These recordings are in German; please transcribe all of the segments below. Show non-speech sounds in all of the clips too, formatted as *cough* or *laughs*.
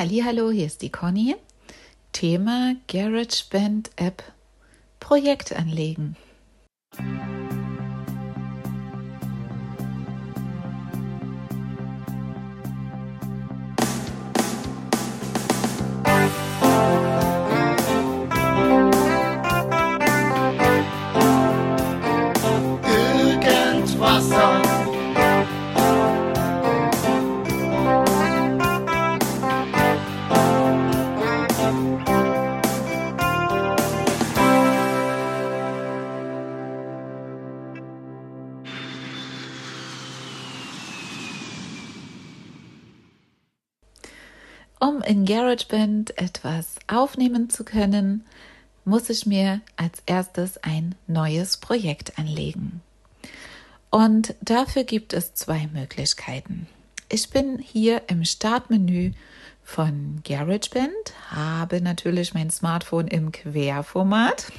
Hallo, hier ist die Conny. Thema GarageBand App Projekt anlegen. Um in GarageBand etwas aufnehmen zu können, muss ich mir als erstes ein neues Projekt anlegen. Und dafür gibt es zwei Möglichkeiten. Ich bin hier im Startmenü von GarageBand, habe natürlich mein Smartphone im Querformat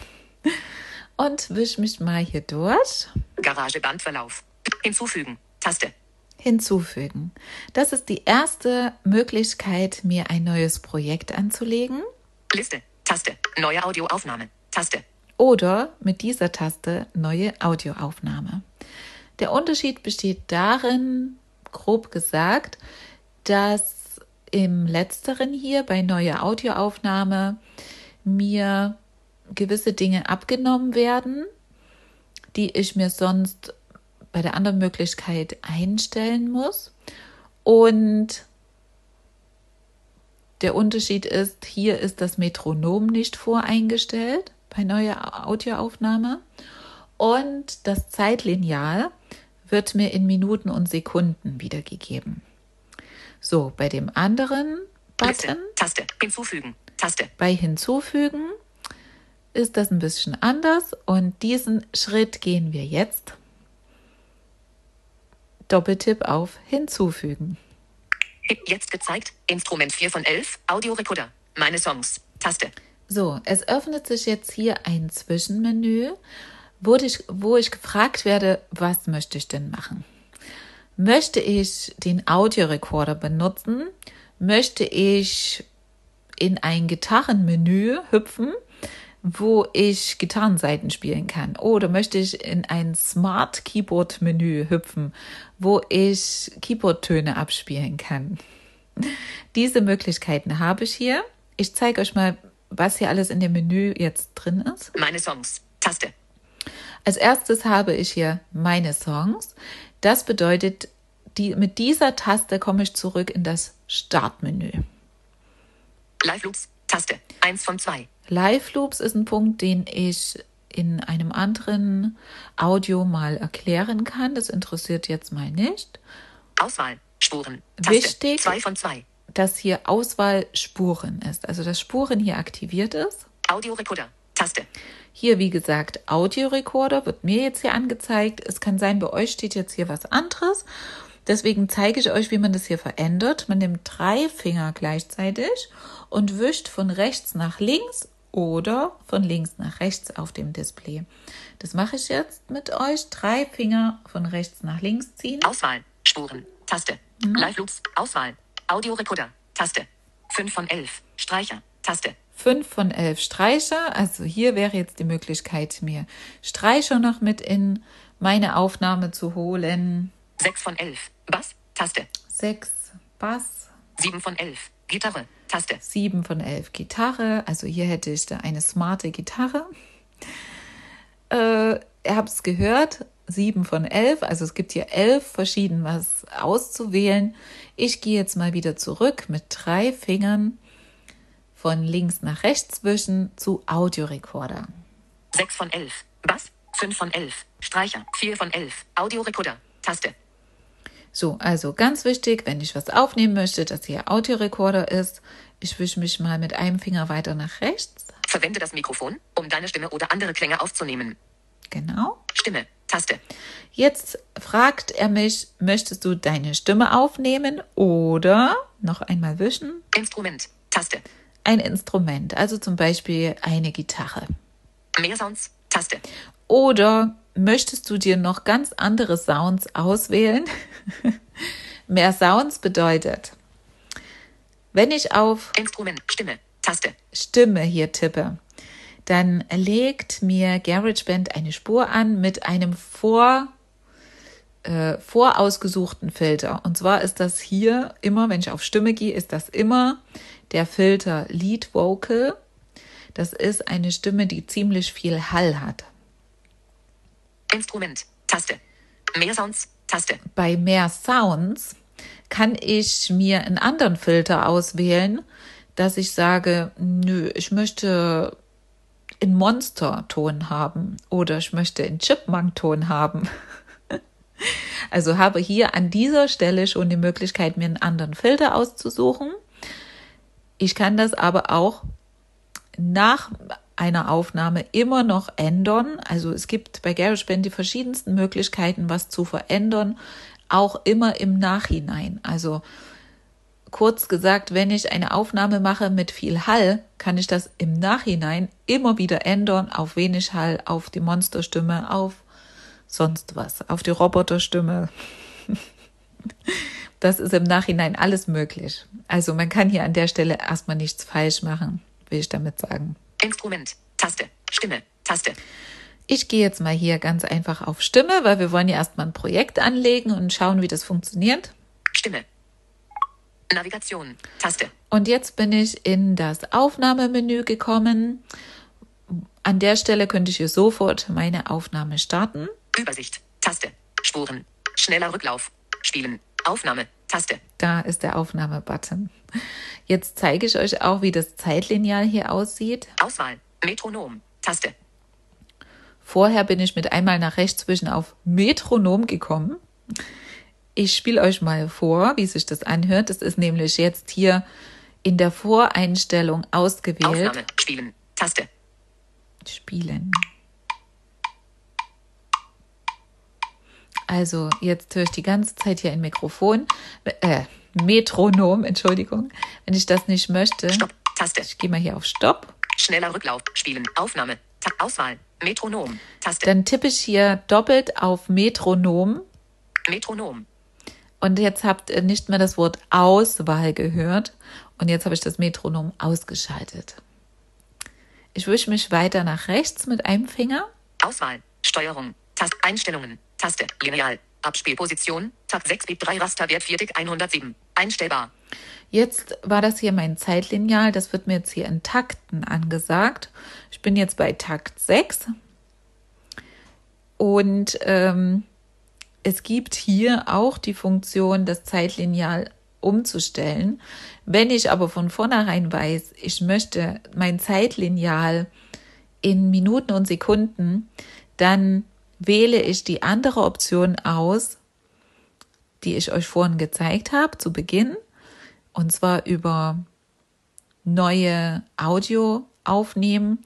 und wische mich mal hier durch. Garagebandverlauf. Hinzufügen. Taste hinzufügen. Das ist die erste Möglichkeit, mir ein neues Projekt anzulegen. Liste, Taste, neue Audioaufnahme, Taste. Oder mit dieser Taste neue Audioaufnahme. Der Unterschied besteht darin, grob gesagt, dass im letzteren hier bei neue Audioaufnahme mir gewisse Dinge abgenommen werden, die ich mir sonst bei der anderen Möglichkeit einstellen muss. Und der Unterschied ist, hier ist das Metronom nicht voreingestellt bei neuer Audioaufnahme. Und das Zeitlineal wird mir in Minuten und Sekunden wiedergegeben. So, bei dem anderen Button. Taste. Hinzufügen. Taste. Bei Hinzufügen ist das ein bisschen anders und diesen Schritt gehen wir jetzt. Doppeltipp auf Hinzufügen. Jetzt gezeigt, Instrument 4 von 11, Audiorekorder, meine Songs, Taste. So, es öffnet sich jetzt hier ein Zwischenmenü, wo ich, wo ich gefragt werde, was möchte ich denn machen? Möchte ich den Audiorekorder benutzen? Möchte ich in ein Gitarrenmenü hüpfen? Wo ich Gitarrenseiten spielen kann. Oder möchte ich in ein Smart Keyboard Menü hüpfen, wo ich Keyboard-Töne abspielen kann. *laughs* Diese Möglichkeiten habe ich hier. Ich zeige euch mal, was hier alles in dem Menü jetzt drin ist. Meine Songs. Taste. Als erstes habe ich hier meine Songs. Das bedeutet, die, mit dieser Taste komme ich zurück in das Startmenü. Live Loops. Taste. Eins von zwei. Live Loops ist ein Punkt, den ich in einem anderen Audio mal erklären kann. Das interessiert jetzt mal nicht. Auswahl, Spuren. Taste. Wichtig, zwei von zwei. dass hier Auswahl Spuren ist. Also dass Spuren hier aktiviert ist. Audiorekorder. Taste. Hier, wie gesagt, Audiorekorder wird mir jetzt hier angezeigt. Es kann sein, bei euch steht jetzt hier was anderes. Deswegen zeige ich euch, wie man das hier verändert. Man nimmt drei Finger gleichzeitig und wischt von rechts nach links oder von links nach rechts auf dem Display. Das mache ich jetzt mit euch. Drei Finger von rechts nach links ziehen. Auswahl, Spuren, Taste, mhm. Live Loops, Auswahl, Audiorekorder, Taste, 5 von 11, Streicher, Taste. 5 von 11 Streicher. Also hier wäre jetzt die Möglichkeit, mir Streicher noch mit in meine Aufnahme zu holen. 6 von 11, Bass, Taste. 6 Bass. 7 von 11, Gitarre, Taste. 7 von 11 Gitarre. Also hier hätte ich da eine smarte Gitarre. Äh, ihr habt es gehört, 7 von 11. Also es gibt hier 11 verschieden was auszuwählen. Ich gehe jetzt mal wieder zurück mit drei Fingern von links nach rechts wischen zu Audiorekorder. 6 von 11. Bass. 5 von 11. Streicher. 4 von 11. Audiorekorder. Taste. So, also ganz wichtig, wenn ich was aufnehmen möchte, dass hier Audiorekorder ist. Ich wische mich mal mit einem Finger weiter nach rechts. Verwende das Mikrofon, um deine Stimme oder andere Klänge aufzunehmen. Genau. Stimme, Taste. Jetzt fragt er mich, möchtest du deine Stimme aufnehmen oder noch einmal wischen? Instrument, Taste. Ein Instrument, also zum Beispiel eine Gitarre. Mehr Sounds, Taste. Oder möchtest du dir noch ganz andere Sounds auswählen? *laughs* Mehr Sounds bedeutet, Wenn ich auf Instrument. Stimme. Taste. Stimme hier tippe, dann legt mir GarageBand eine Spur an mit einem vor, äh, vorausgesuchten Filter. Und zwar ist das hier immer, wenn ich auf Stimme gehe, ist das immer der Filter Lead Vocal. Das ist eine Stimme, die ziemlich viel Hall hat. Instrument. Taste. Mehr Sounds. Taste. Bei mehr Sounds kann ich mir einen anderen Filter auswählen, dass ich sage, nö, ich möchte in Monster-Ton haben oder ich möchte in Chipmunk-Ton haben. *laughs* also habe hier an dieser Stelle schon die Möglichkeit, mir einen anderen Filter auszusuchen. Ich kann das aber auch nach einer Aufnahme immer noch ändern. Also es gibt bei GarageBand die verschiedensten Möglichkeiten, was zu verändern, auch immer im Nachhinein. Also kurz gesagt, wenn ich eine Aufnahme mache mit viel Hall, kann ich das im Nachhinein immer wieder ändern auf wenig Hall, auf die Monsterstimme, auf sonst was, auf die Roboterstimme. *laughs* Das ist im Nachhinein alles möglich. Also man kann hier an der Stelle erstmal nichts falsch machen, will ich damit sagen. Instrument. Taste. Stimme. Taste. Ich gehe jetzt mal hier ganz einfach auf Stimme, weil wir wollen ja erstmal ein Projekt anlegen und schauen, wie das funktioniert. Stimme. Navigation. Taste. Und jetzt bin ich in das Aufnahmemenü gekommen. An der Stelle könnte ich hier sofort meine Aufnahme starten. Übersicht. Taste. Spuren. Schneller Rücklauf. Spielen. Aufnahme. Taste. Da ist der Aufnahme-Button. Jetzt zeige ich euch auch, wie das Zeitlineal hier aussieht. Auswahl. Metronom. Taste. Vorher bin ich mit einmal nach rechts zwischen auf Metronom gekommen. Ich spiele euch mal vor, wie sich das anhört. Das ist nämlich jetzt hier in der Voreinstellung ausgewählt. Aufnahme. Spielen. Taste. Spielen. Also jetzt höre ich die ganze Zeit hier ein Mikrofon, äh, Metronom, Entschuldigung. Wenn ich das nicht möchte, Stopp. Taste. ich gehe mal hier auf Stopp. Schneller Rücklauf. Spielen. Aufnahme. Ta Auswahl. Metronom. Taste. Dann tippe ich hier doppelt auf Metronom Metronom. und jetzt habt ihr nicht mehr das Wort Auswahl gehört und jetzt habe ich das Metronom ausgeschaltet. Ich wische mich weiter nach rechts mit einem Finger. Auswahl. Steuerung. Tast Einstellungen. Taste. Lineal. Abspielposition. Takt 6 Bit 3 Rasterwert 4 Tick 107. Einstellbar. Jetzt war das hier mein Zeitlineal. Das wird mir jetzt hier in Takten angesagt. Ich bin jetzt bei Takt 6. Und ähm, es gibt hier auch die Funktion, das Zeitlineal umzustellen. Wenn ich aber von vornherein weiß, ich möchte mein Zeitlineal in Minuten und Sekunden, dann wähle ich die andere Option aus, die ich euch vorhin gezeigt habe zu Beginn, und zwar über neue Audio aufnehmen.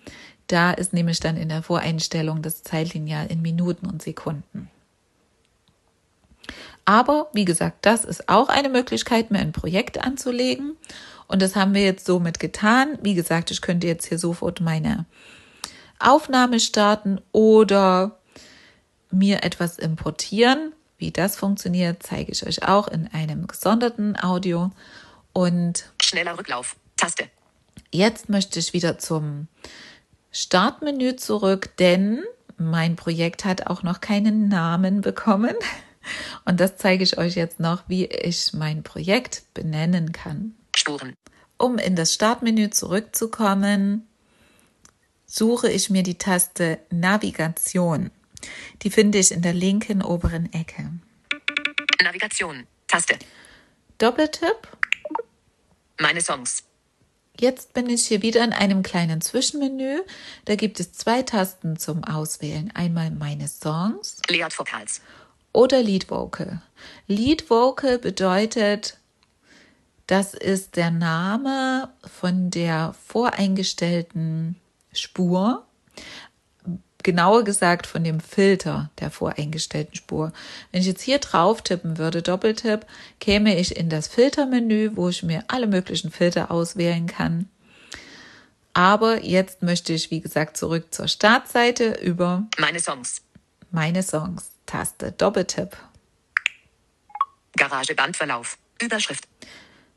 Da ist nämlich dann in der Voreinstellung das Zeitlineal in Minuten und Sekunden. Aber wie gesagt, das ist auch eine Möglichkeit, mir ein Projekt anzulegen. Und das haben wir jetzt somit getan. Wie gesagt, ich könnte jetzt hier sofort meine Aufnahme starten oder mir etwas importieren. Wie das funktioniert, zeige ich euch auch in einem gesonderten Audio. Und Schneller Rücklauf. Taste. jetzt möchte ich wieder zum Startmenü zurück, denn mein Projekt hat auch noch keinen Namen bekommen. *laughs* Und das zeige ich euch jetzt noch, wie ich mein Projekt benennen kann. Spuren. Um in das Startmenü zurückzukommen, suche ich mir die Taste Navigation. Die finde ich in der linken oberen Ecke. Navigation. Taste. Doppeltipp. Meine Songs. Jetzt bin ich hier wieder in einem kleinen Zwischenmenü. Da gibt es zwei Tasten zum Auswählen. Einmal meine Songs Layout Vocals. oder Lead Vocal. Lead Vocal bedeutet, das ist der Name von der voreingestellten Spur. Genauer gesagt von dem Filter der voreingestellten Spur. Wenn ich jetzt hier drauf tippen würde, Doppeltipp, käme ich in das Filtermenü, wo ich mir alle möglichen Filter auswählen kann. Aber jetzt möchte ich, wie gesagt, zurück zur Startseite über Meine Songs. meine Songs. Taste Doppeltipp. Garagebandverlauf. Überschrift.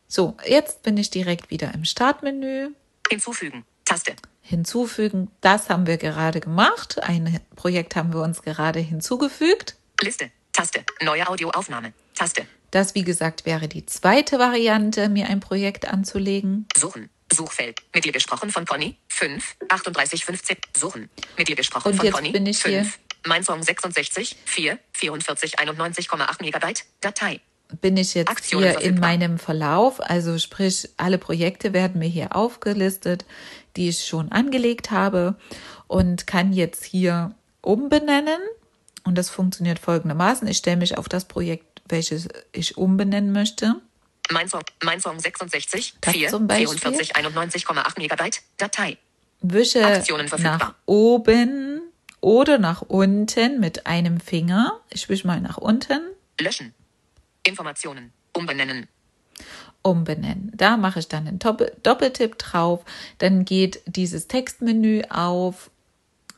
So, jetzt bin ich direkt wieder im Startmenü. Hinzufügen. Taste. Hinzufügen, das haben wir gerade gemacht. Ein Projekt haben wir uns gerade hinzugefügt. Liste. Taste. Neue Audioaufnahme. Taste. Das, wie gesagt, wäre die zweite Variante, mir ein Projekt anzulegen. Suchen. Suchfeld. Mit dir gesprochen von Conny. 5, 38, 15. Suchen. Mit dir gesprochen Und von Conny. bin ich hier. 5. Mein Song 66, 4, 44, 91,8 Megabyte. Datei. Bin ich jetzt Aktionen hier in meinem Verlauf. Also sprich, alle Projekte werden mir hier aufgelistet, die ich schon angelegt habe und kann jetzt hier umbenennen. Und das funktioniert folgendermaßen. Ich stelle mich auf das Projekt, welches ich umbenennen möchte. Mein Song, mein Song 66, Das 4, zum Beispiel? 44, 91,8 Megabyte. Datei. Wische Aktionen verfügbar. nach oben oder nach unten mit einem Finger. Ich wische mal nach unten. Löschen. Informationen. Umbenennen. umbenennen. Da mache ich dann einen Doppel Doppeltipp drauf. Dann geht dieses Textmenü auf,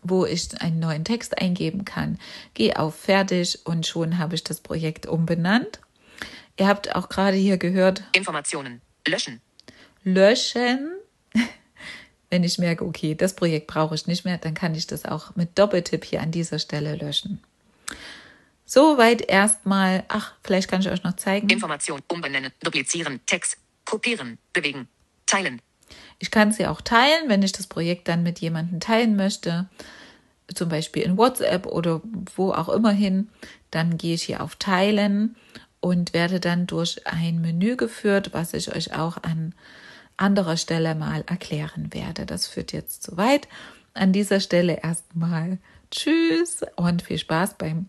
wo ich einen neuen Text eingeben kann. Gehe auf Fertig und schon habe ich das Projekt umbenannt. Ihr habt auch gerade hier gehört, Informationen. Löschen. löschen. *laughs* Wenn ich merke, okay, das Projekt brauche ich nicht mehr, dann kann ich das auch mit Doppeltipp hier an dieser Stelle löschen. Soweit erstmal, ach, vielleicht kann ich euch noch zeigen. Information. Umbenennen. Duplizieren. Text. Kopieren. Bewegen. Teilen. Ich kann sie auch teilen, wenn ich das Projekt dann mit jemandem teilen möchte, zum Beispiel in WhatsApp oder wo auch immer hin. Dann gehe ich hier auf Teilen und werde dann durch ein Menü geführt, was ich euch auch an anderer Stelle mal erklären werde. Das führt jetzt zu weit. An dieser Stelle erstmal Tschüss und viel Spaß beim